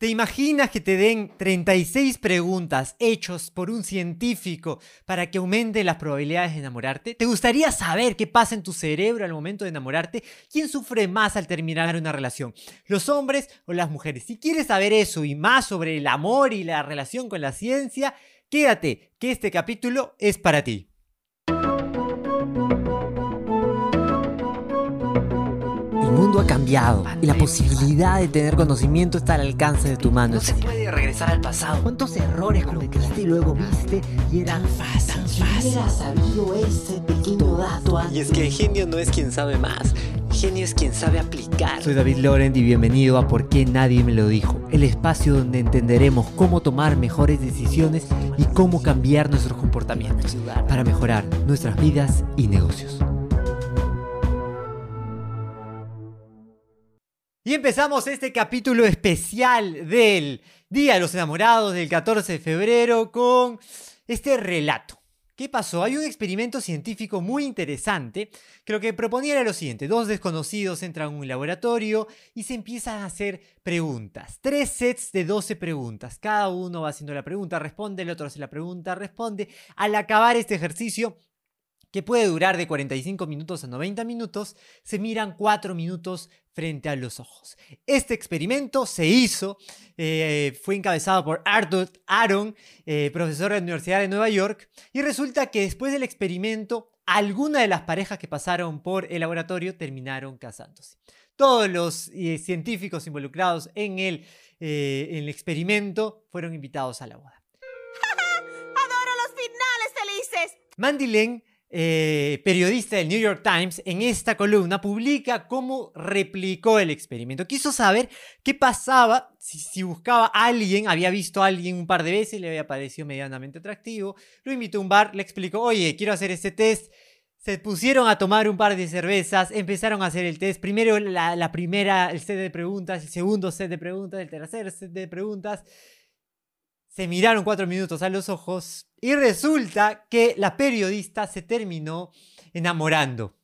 ¿Te imaginas que te den 36 preguntas hechos por un científico para que aumente las probabilidades de enamorarte? ¿Te gustaría saber qué pasa en tu cerebro al momento de enamorarte? ¿Quién sufre más al terminar una relación? ¿Los hombres o las mujeres? Si quieres saber eso y más sobre el amor y la relación con la ciencia, quédate, que este capítulo es para ti. Ha cambiado y la posibilidad de tener conocimiento está al alcance de tu mano. No se puede regresar al pasado. ¿Cuántos errores cometiste y luego viste y era fácil? Si hubiera sabido ese pequeño dato antes. Y es que el genio no es quien sabe más, el genio es quien sabe aplicar. Soy David Laurent y bienvenido a Por qué nadie me lo dijo, el espacio donde entenderemos cómo tomar mejores decisiones y cómo cambiar nuestros comportamientos para mejorar nuestras vidas y negocios. Y empezamos este capítulo especial del Día de los Enamorados del 14 de febrero con este relato. ¿Qué pasó? Hay un experimento científico muy interesante que lo que proponía era lo siguiente. Dos desconocidos entran a un laboratorio y se empiezan a hacer preguntas. Tres sets de 12 preguntas. Cada uno va haciendo la pregunta, responde, el otro hace la pregunta, responde. Al acabar este ejercicio, que puede durar de 45 minutos a 90 minutos, se miran 4 minutos frente a los ojos. Este experimento se hizo, eh, fue encabezado por Arthur Aaron, eh, profesor de la Universidad de Nueva York, y resulta que después del experimento, algunas de las parejas que pasaron por el laboratorio terminaron casándose. Todos los eh, científicos involucrados en el, en el experimento fueron invitados a la boda. ¡Adoro los finales felices! Mandy Leng eh, periodista del New York Times, en esta columna publica cómo replicó el experimento. Quiso saber qué pasaba si, buscaba a alguien, había visto a alguien un par de veces, le había parecido medianamente atractivo, lo invitó a un bar, le explicó, oye, quiero hacer este test. Se pusieron a tomar un par de cervezas, empezaron a hacer el test. Primero la, la primera, el set de preguntas, el segundo set de preguntas, el tercer set de preguntas. Se miraron cuatro minutos a los ojos y resulta que la periodista se terminó enamorando.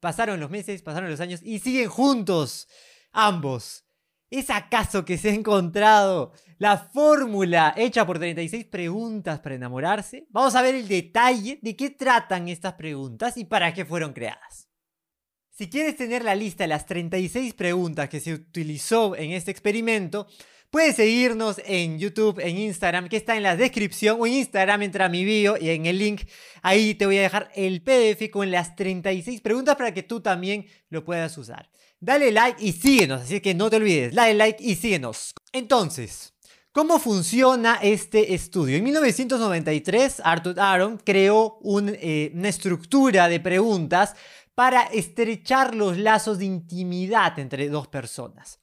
Pasaron los meses, pasaron los años y siguen juntos ambos. ¿Es acaso que se ha encontrado la fórmula hecha por 36 preguntas para enamorarse? Vamos a ver el detalle de qué tratan estas preguntas y para qué fueron creadas. Si quieres tener la lista de las 36 preguntas que se utilizó en este experimento, Puedes seguirnos en YouTube, en Instagram, que está en la descripción, o en Instagram entra a mi bio y en el link ahí te voy a dejar el PDF con las 36 preguntas para que tú también lo puedas usar. Dale like y síguenos, así que no te olvides, dale like y síguenos. Entonces, ¿Cómo funciona este estudio? En 1993, Arthur Aaron creó eh, una estructura de preguntas para estrechar los lazos de intimidad entre dos personas.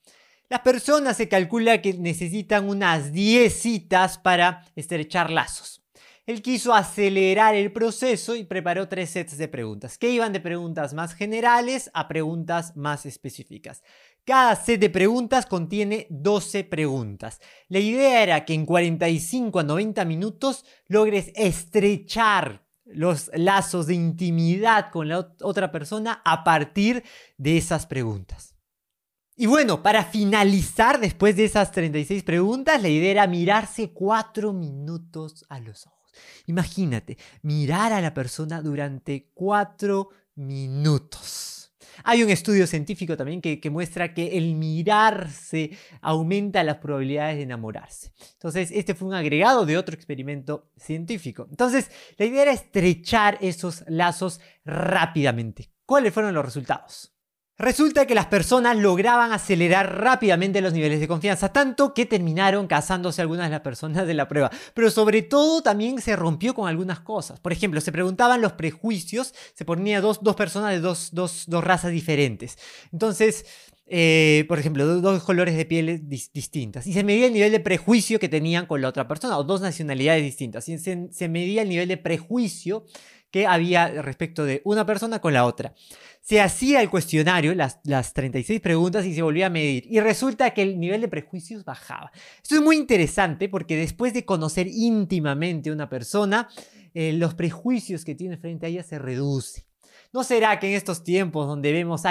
Las personas se calcula que necesitan unas 10 citas para estrechar lazos. Él quiso acelerar el proceso y preparó tres sets de preguntas, que iban de preguntas más generales a preguntas más específicas. Cada set de preguntas contiene 12 preguntas. La idea era que en 45 a 90 minutos logres estrechar los lazos de intimidad con la otra persona a partir de esas preguntas. Y bueno, para finalizar, después de esas 36 preguntas, la idea era mirarse cuatro minutos a los ojos. Imagínate, mirar a la persona durante cuatro minutos. Hay un estudio científico también que, muestra que el mirarse aumenta las probabilidades de enamorarse. Entonces, este fue un agregado de otro experimento científico. Entonces, la idea era estrechar esos lazos rápidamente. ¿Cuáles fueron los resultados? Resulta que las personas lograban acelerar rápidamente los niveles de confianza, tanto que terminaron casándose algunas de las personas de la prueba. Pero sobre todo también se rompió con algunas cosas. Por ejemplo, se preguntaban los prejuicios, se ponía dos, personas de dos, dos, razas diferentes. Entonces, eh, por ejemplo, dos, colores de piel distintas. Y se medía el nivel de prejuicio que tenían con la otra persona, o dos nacionalidades distintas. Y se medía el nivel de prejuicio que había respecto de una persona con la otra. Se hacía el cuestionario, las, las 36 preguntas, y se volvía a medir. Y resulta que el nivel de prejuicios bajaba. Esto es muy interesante porque después de conocer íntimamente a una persona, eh, los prejuicios que tiene frente a ella se reducen. ¿No será que en estos tiempos donde vemos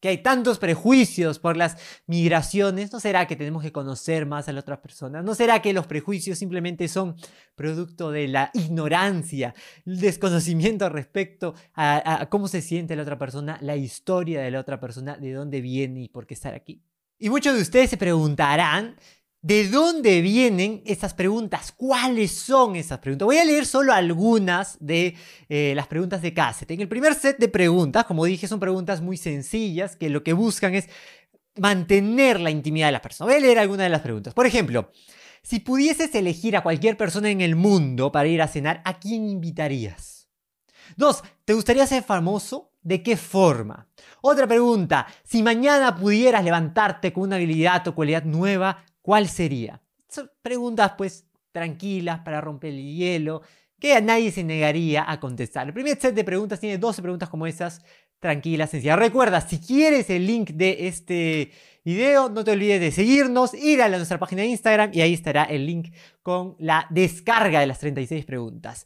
que hay tantos prejuicios por las migraciones, ¿no será que tenemos que conocer más a las otras personas? ¿No será que los prejuicios simplemente son producto de la ignorancia, el desconocimiento respecto a, a cómo se siente la otra persona, la historia de la otra persona, de dónde viene y por qué estar aquí? Y muchos de ustedes se preguntarán ¿De dónde vienen esas preguntas? ¿Cuáles son esas preguntas? Voy a leer solo algunas de eh, las preguntas de Cassette. En el primer set de preguntas, como dije, son preguntas muy sencillas que lo que buscan es mantener la intimidad de las personas. Voy a leer algunas de las preguntas. Por ejemplo, si pudieses elegir a cualquier persona en el mundo para ir a cenar, ¿a quién invitarías? Dos, ¿te gustaría ser famoso? ¿De qué forma? Otra pregunta, si mañana pudieras levantarte con una habilidad o cualidad nueva, ¿Cuál sería? Son preguntas pues tranquilas para romper el hielo, que a nadie se negaría a contestar. El primer set de preguntas tiene 12 preguntas como esas, tranquilas, sencillas. Recuerda, si quieres el link de este video, no te olvides de seguirnos, ir a nuestra página de Instagram y ahí estará el link con la descarga de las 36 preguntas.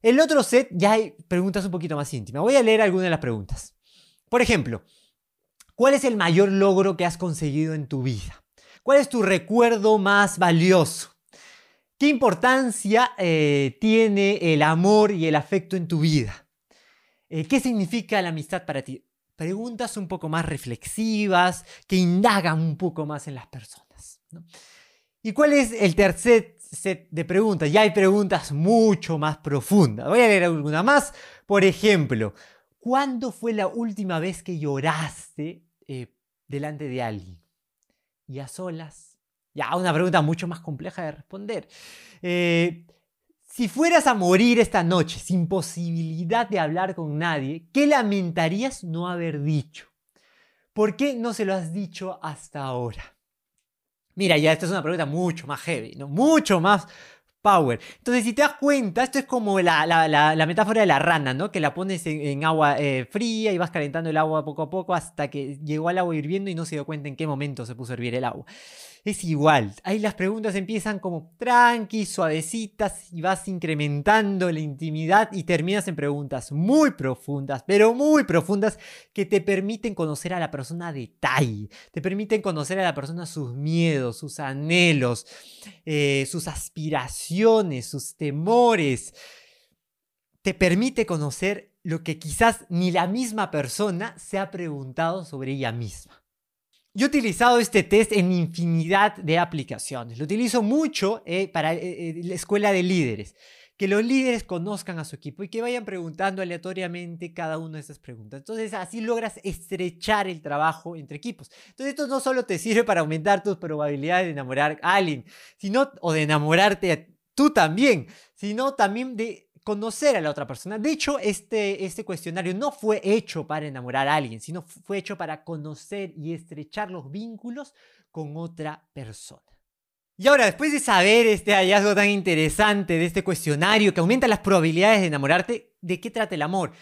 El otro set ya hay preguntas un poquito más íntimas. Voy a leer algunas de las preguntas. Por ejemplo, ¿cuál es el mayor logro que has conseguido en tu vida? ¿Cuál es tu recuerdo más valioso? ¿Qué importancia eh, tiene el amor y el afecto en tu vida? Eh, ¿Qué significa la amistad para ti? Preguntas un poco más reflexivas, que indagan un poco más en las personas. ¿Y cuál es el tercer set de preguntas? Ya hay preguntas mucho más profundas. Voy a leer alguna más. Por ejemplo, ¿cuándo fue la última vez que lloraste eh, delante de alguien? Y a solas? Ya, una pregunta mucho más compleja de responder. Eh, si fueras a morir esta noche sin posibilidad de hablar con nadie, ¿qué lamentarías no haber dicho? ¿Por qué no se lo has dicho hasta ahora? Mira, ya esta es una pregunta mucho más heavy, ¿no? Mucho más power. Entonces, si te das cuenta, esto es como la, metáfora de la rana, ¿no? Que la pones en, agua eh, fría y vas calentando el agua poco a poco hasta que llegó al agua hirviendo y no se dio cuenta en qué momento se puso a hervir el agua es igual. Ahí las preguntas empiezan como tranqui, suavecitas y vas incrementando la intimidad y terminas en preguntas muy profundas, pero muy profundas que te permiten conocer a la persona a detalle, te permiten conocer a la persona sus miedos, sus anhelos, eh, sus aspiraciones, sus temores. Te permite conocer lo que quizás ni la misma persona se ha preguntado sobre ella misma. Yo he utilizado este test en infinidad de aplicaciones. Lo utilizo mucho eh, para eh, eh, la escuela de líderes. Que los líderes conozcan a su equipo y que vayan preguntando aleatoriamente cada una de esas preguntas. Entonces así logras estrechar el trabajo entre equipos. Entonces esto no solo te sirve para aumentar tus probabilidades de enamorar a alguien, sino, o de enamorarte tú también, sino también de conocer a la otra persona. De hecho, este, este cuestionario no fue hecho para enamorar a alguien, sino fue hecho para conocer y estrechar los vínculos con otra persona. Y ahora, después de saber este hallazgo tan interesante de este cuestionario que aumenta las probabilidades de enamorarte, ¿de qué trata el amor?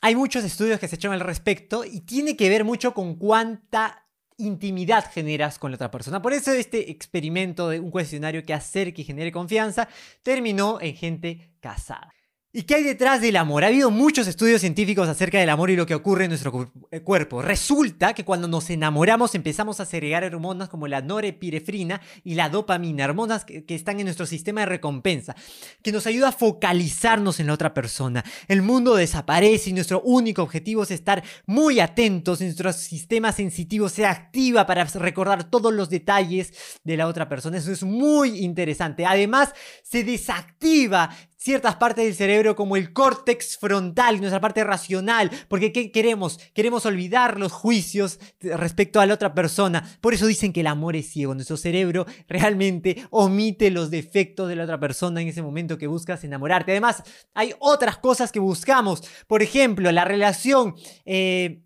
Hay muchos estudios que se echan al respecto y tiene que ver mucho con cuánta intimidad generas con la otra persona. Por eso este experimento de un cuestionario que acerque y genere confianza terminó en gente casada. ¿Y qué hay detrás del amor? Ha habido muchos estudios científicos acerca del amor y lo que ocurre en nuestro eh, cuerpo. Resulta que cuando nos enamoramos empezamos a segregar hormonas como la norepinefrina y la dopamina, hormonas que, están en nuestro sistema de recompensa, que nos ayuda a focalizarnos en la otra persona. El mundo desaparece y nuestro único objetivo es estar muy atentos, nuestro sistema sensitivo se activa para recordar todos los detalles de la otra persona. Eso es muy interesante. Además, se desactiva ciertas partes del cerebro como el córtex frontal, nuestra parte racional, porque ¿qué queremos? Queremos olvidar los juicios respecto a la otra persona. Por eso dicen que el amor es ciego. Nuestro cerebro realmente omite los defectos de la otra persona en ese momento que buscas enamorarte. Además, hay otras cosas que buscamos. Por ejemplo, la relación eh,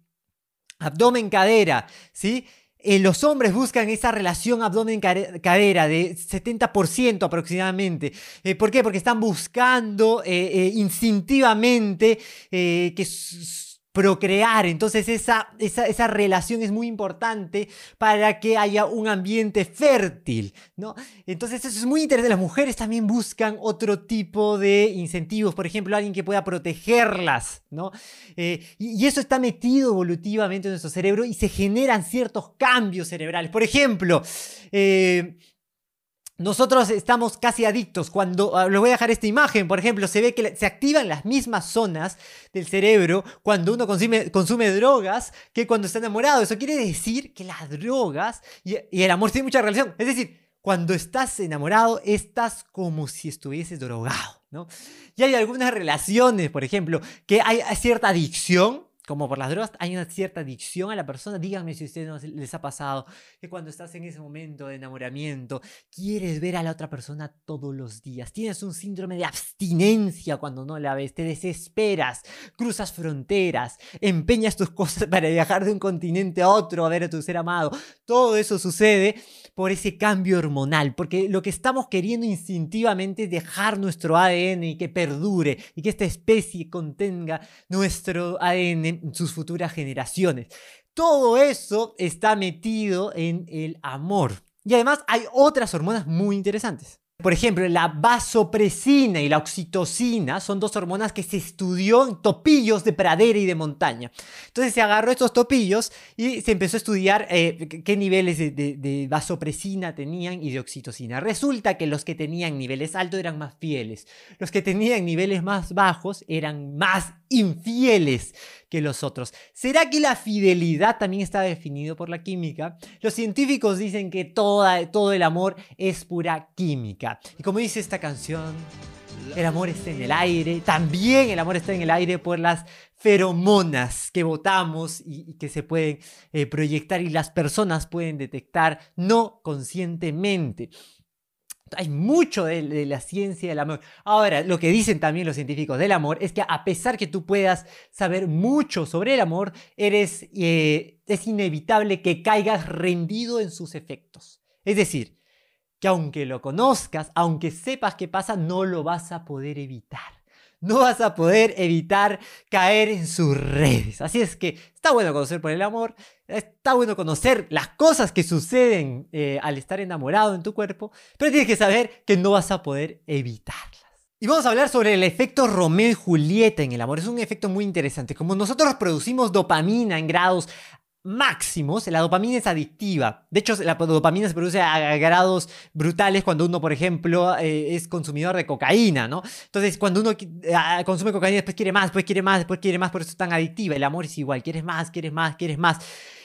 abdomen-cadera, ¿sí? Eh, los hombres buscan esa relación abdomen-cadera de 70% aproximadamente. Eh, ¿Por qué? Porque están buscando eh, instintivamente que procrear. Entonces esa, esa, esa relación es muy importante para que haya un ambiente fértil, ¿no? Entonces eso es muy interesante. Las mujeres también buscan otro tipo de incentivos, por ejemplo, alguien que pueda protegerlas, ¿no? Eh, y, eso está metido evolutivamente en nuestro cerebro y se generan ciertos cambios cerebrales. Por ejemplo, eh, nosotros estamos casi adictos. Cuando ah, les voy a dejar esta imagen, por ejemplo, se ve que se activan las mismas zonas del cerebro cuando uno consume, drogas que cuando está enamorado. Eso quiere decir que las drogas y, y el amor tienen mucha relación. Es decir, cuando estás enamorado, estás como si estuvieses drogado, ¿no? Y hay algunas relaciones, por ejemplo, que hay cierta adicción. Como por las drogas, hay una cierta adicción a la persona. Díganme si a ustedes no les ha pasado que cuando estás en ese momento de enamoramiento, quieres ver a la otra persona todos los días. Tienes un síndrome de abstinencia cuando no la ves, te desesperas, cruzas fronteras, empeñas tus cosas para viajar de un continente a otro a ver a tu ser amado. Todo eso sucede por ese cambio hormonal, porque lo que estamos queriendo instintivamente es dejar nuestro ADN y que perdure y que esta especie contenga nuestro ADN sus futuras generaciones. Todo eso está metido en el amor. Y además hay otras hormonas muy interesantes. Por ejemplo, la vasopresina y la oxitocina son dos hormonas que se estudió en topillos de pradera y de montaña. Entonces se agarró estos topillos y se empezó a estudiar eh, qué- niveles de- de vasopresina tenían y de oxitocina. Resulta que los que tenían niveles altos eran más fieles. Los que tenían niveles más bajos eran más infieles que los otros. ¿Será que la fidelidad también está definido por la química? Los científicos dicen que toda, todo el amor es pura química. Y como dice esta canción, el amor está en el aire. También el amor está en el aire por las feromonas que botamos y, y que se pueden eh, proyectar y las personas pueden detectar no conscientemente. Hay mucho de, la ciencia del amor. Ahora, lo que dicen también los científicos del amor es que a pesar que tú puedas saber mucho sobre el amor, eres, eh, es inevitable que caigas rendido en sus efectos. Es decir, que aunque lo conozcas, aunque sepas qué pasa, no lo vas a poder evitar. No vas a poder evitar caer en sus redes. Así es que está bueno conocer por el amor, está bueno conocer las cosas que suceden eh, al estar enamorado en tu cuerpo, pero tienes que saber que no vas a poder evitarlas. Y vamos a hablar sobre el efecto Romeo y Julieta en el amor. Es un efecto muy interesante. Como nosotros producimos dopamina en grados máximos, la dopamina es adictiva. De hecho, la dopamina se produce a, grados brutales cuando uno, por ejemplo, eh, es consumidor de cocaína, ¿no? Entonces, cuando uno consume cocaína, después quiere más, después quiere más, después quiere más, por eso es tan adictiva. El amor es igual, quieres más, quieres más, quieres más.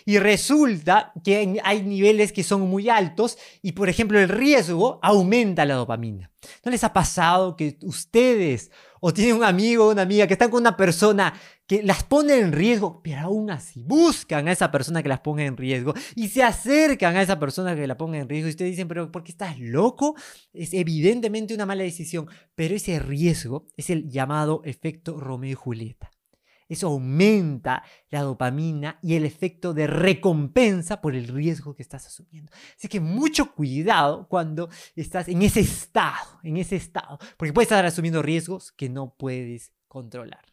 Y resulta que hay niveles que son muy altos y, por ejemplo, el riesgo aumenta la dopamina. ¿No les ha pasado que ustedes o tienen un amigo o una amiga que están con una persona que las pone en riesgo, pero aún así buscan a esa persona que las ponga en riesgo y se acercan a esa persona que la ponga en riesgo y ustedes dicen, pero ¿por qué estás loco? Es evidentemente una mala decisión, pero ese riesgo es el llamado efecto Romeo y Julieta. Eso aumenta la dopamina y el efecto de recompensa por el riesgo que estás asumiendo. Así que mucho cuidado cuando estás en ese estado, en ese estado, porque puedes estar asumiendo riesgos que no puedes controlar.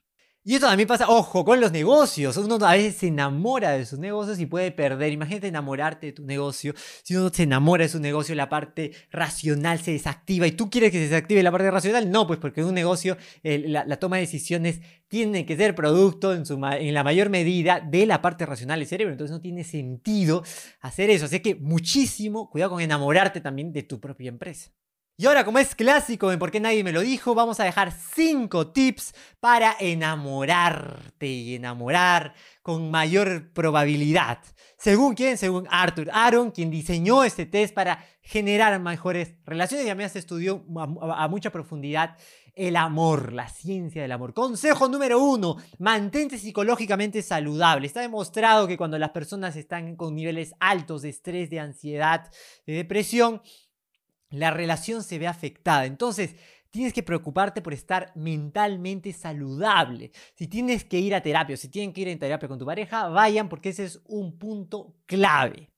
Y esto también pasa, ojo, con los negocios. Uno a veces se enamora de sus negocios y puede perder. Imagínate enamorarte de tu negocio. Si uno se enamora de su negocio, la parte racional se desactiva. ¿Y tú quieres que se desactive la parte racional? No, pues porque en un negocio la, toma de decisiones tiene que ser producto en la mayor medida de la parte racional del cerebro. Entonces no tiene sentido hacer eso. Así que muchísimo cuidado con enamorarte también de tu propia empresa. Y ahora, como es clásico en por qué nadie me lo dijo, vamos a dejar 5 tips para enamorarte y enamorar con mayor probabilidad. Según quién? Según Arthur Aaron, quien diseñó este test para generar mejores relaciones y además estudió a, a mucha profundidad el amor, la ciencia del amor. Consejo número uno, mantente psicológicamente saludable. Está demostrado que cuando las personas están con niveles altos de estrés, de ansiedad, de depresión, la relación se ve afectada. Entonces, tienes que preocuparte por estar mentalmente saludable. Si tienes que ir a terapia o si tienen que ir en terapia con tu pareja, vayan porque ese es un punto clave.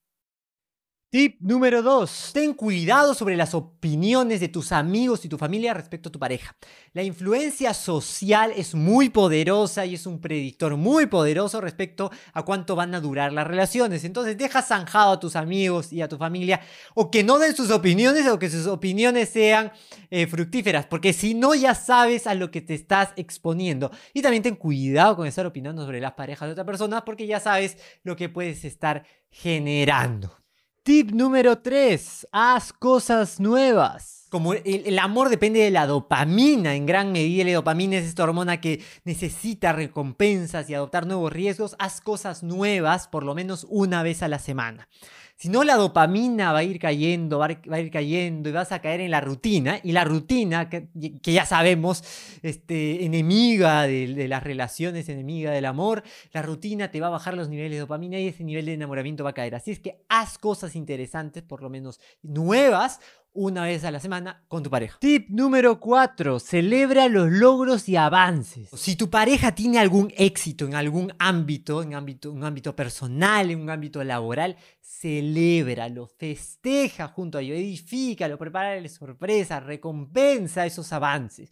Tip número 2. Ten cuidado sobre las opiniones de tus amigos y tu familia respecto a tu pareja. La influencia social es muy poderosa y es un predictor muy poderoso respecto a cuánto van a durar las relaciones. Entonces deja zanjado a tus amigos y a tu familia o que no den sus opiniones o que sus opiniones sean eh, fructíferas, porque si no ya sabes a lo que te estás exponiendo. Y también ten cuidado con estar opinando sobre las parejas de otra persona porque ya sabes lo que puedes estar generando. Tip número 3. Haz cosas nuevas. Como el, el, amor depende de la dopamina en gran medida, la dopamina es esta hormona que necesita recompensas y adoptar nuevos riesgos, haz cosas nuevas por lo menos una vez a la semana. Si no, la dopamina va a ir cayendo, va a ir cayendo y vas a caer en la rutina. Y la rutina, que, ya sabemos, este, enemiga de, de, las relaciones, enemiga del amor, la rutina te va a bajar los niveles de dopamina y ese nivel de enamoramiento va a caer. Así es que haz cosas interesantes, por lo menos nuevas, una vez a la semana con tu pareja. Tip número 4. Celebra los logros y avances. Si tu pareja tiene algún éxito en algún ámbito, en ámbito, un ámbito personal, en un ámbito laboral, celébralo, festeja junto a ello, edifícalo, prepárale sorpresas, recompensa esos avances.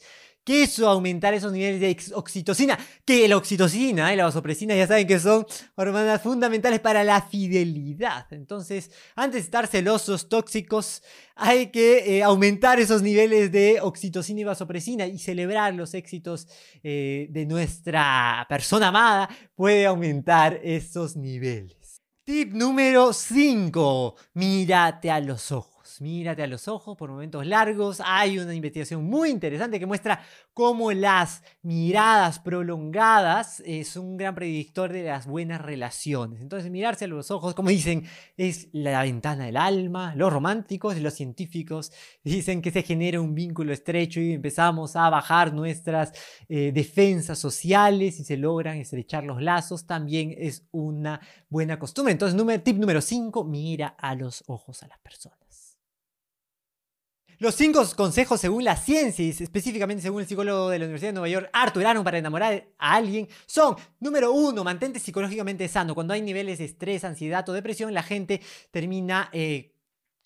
¿Qué es aumentar esos niveles de oxitocina? Que la oxitocina y la vasopresina ya saben que son hormonas fundamentales para la fidelidad. Entonces, antes de estar celosos, tóxicos, hay que eh, aumentar esos niveles de oxitocina y vasopresina y celebrar los éxitos eh, de nuestra persona amada puede aumentar esos niveles. Tip número 5. Mírate a los ojos mírate a los ojos por momentos largos. Hay una investigación muy interesante que muestra cómo las miradas prolongadas es un gran predictor de las buenas relaciones. Entonces, mirarse a los ojos, como dicen, es la ventana del alma. Los románticos y los científicos dicen que se genera un vínculo estrecho y empezamos a bajar nuestras eh, defensas sociales y se logran estrechar los lazos. También es una buena costumbre. Entonces, número, tip número 5, mira a los ojos a las personas. Los cinco consejos según la ciencia y específicamente según el psicólogo de la Universidad de Nueva York, Arthur Aron, para enamorar a alguien son, número uno, mantente psicológicamente sano. Cuando hay niveles de estrés, ansiedad o depresión, la gente termina eh,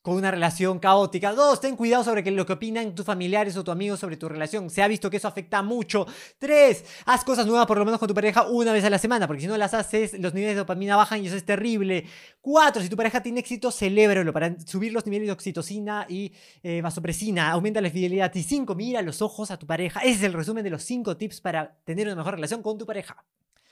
con una relación caótica. Dos, ten cuidado sobre lo que opinan tus familiares o tus amigos sobre tu relación. Se ha visto que eso afecta mucho. Tres, haz cosas nuevas por lo menos con tu pareja una vez a la semana, porque si no las haces, los niveles de dopamina bajan y eso es terrible. Cuatro, si tu pareja tiene éxito, celébralo para subir los niveles de oxitocina y eh, vasopresina. Aumenta la fidelidad. Y cinco, mira los ojos a tu pareja. Ese es el resumen de los cinco tips para tener una mejor relación con tu pareja.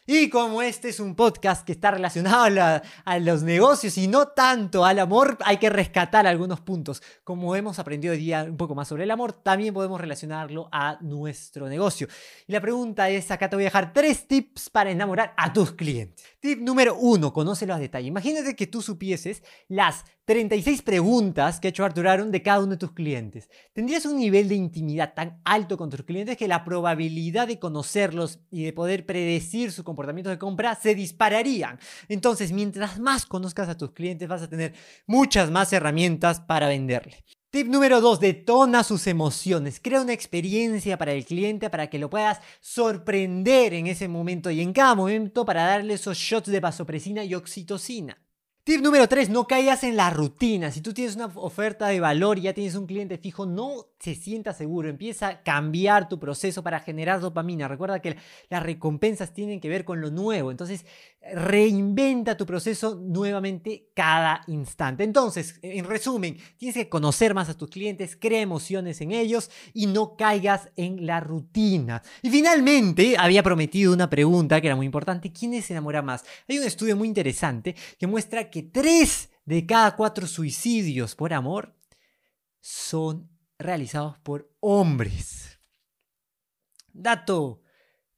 Y como este es un podcast que está relacionado a, la, a, los negocios y no tanto al amor, hay que rescatar algunos puntos. Como hemos aprendido hoy día un poco más sobre el amor, también podemos relacionarlo a nuestro negocio. Y la pregunta es, acá te voy a dejar tres tips para enamorar a tus clientes. Tip número uno, conócelo a detalle. Imagínate que tú supieses las 36 preguntas que ha hecho Arthur Aaron de cada uno de tus clientes. Tendrías un nivel de intimidad tan alto con tus clientes que la probabilidad de conocerlos y de poder predecir su comportamiento de compra se dispararían. Entonces, mientras más conozcas a tus clientes, vas a tener muchas más herramientas para venderle. Tip número 2, detona sus emociones. Crea una experiencia para el cliente para que lo puedas sorprender en ese momento y en cada momento para darle esos shots de vasopresina y oxitocina. Tip número 3, no caigas en la rutina. Si tú tienes una oferta de valor y ya tienes un cliente fijo, no se sienta seguro. Empieza a cambiar tu proceso para generar dopamina. Recuerda que las recompensas tienen que ver con lo nuevo. Entonces, reinventa tu proceso nuevamente cada instante. Entonces, en resumen, tienes que conocer más a tus clientes, crea emociones en ellos y no caigas en la rutina. Y finalmente, había prometido una pregunta que era muy importante. ¿Quién se enamora más? Hay un estudio muy interesante que muestra que tres de cada cuatro suicidios por amor son realizados por hombres. Dato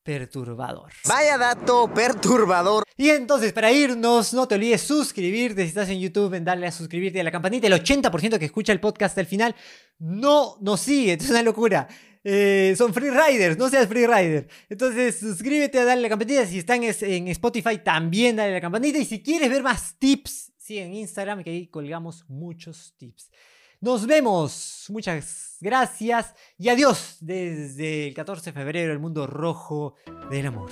perturbador. Vaya dato perturbador. Y entonces, para irnos, no te olvides suscribirte. Si estás en YouTube, en darle a suscribirte a la campanita. El 80% que escucha el podcast al final no nos sigue. Es una locura. Eh, son free riders, no seas free rider. Entonces, suscríbete a darle a la campanita. Si están en Spotify, también dale a la campanita. Y si quieres ver más tips, sí, en Instagram, que ahí colgamos muchos tips. Nos vemos. Muchas gracias y adiós desde el 14 de febrero, el mundo rojo del amor.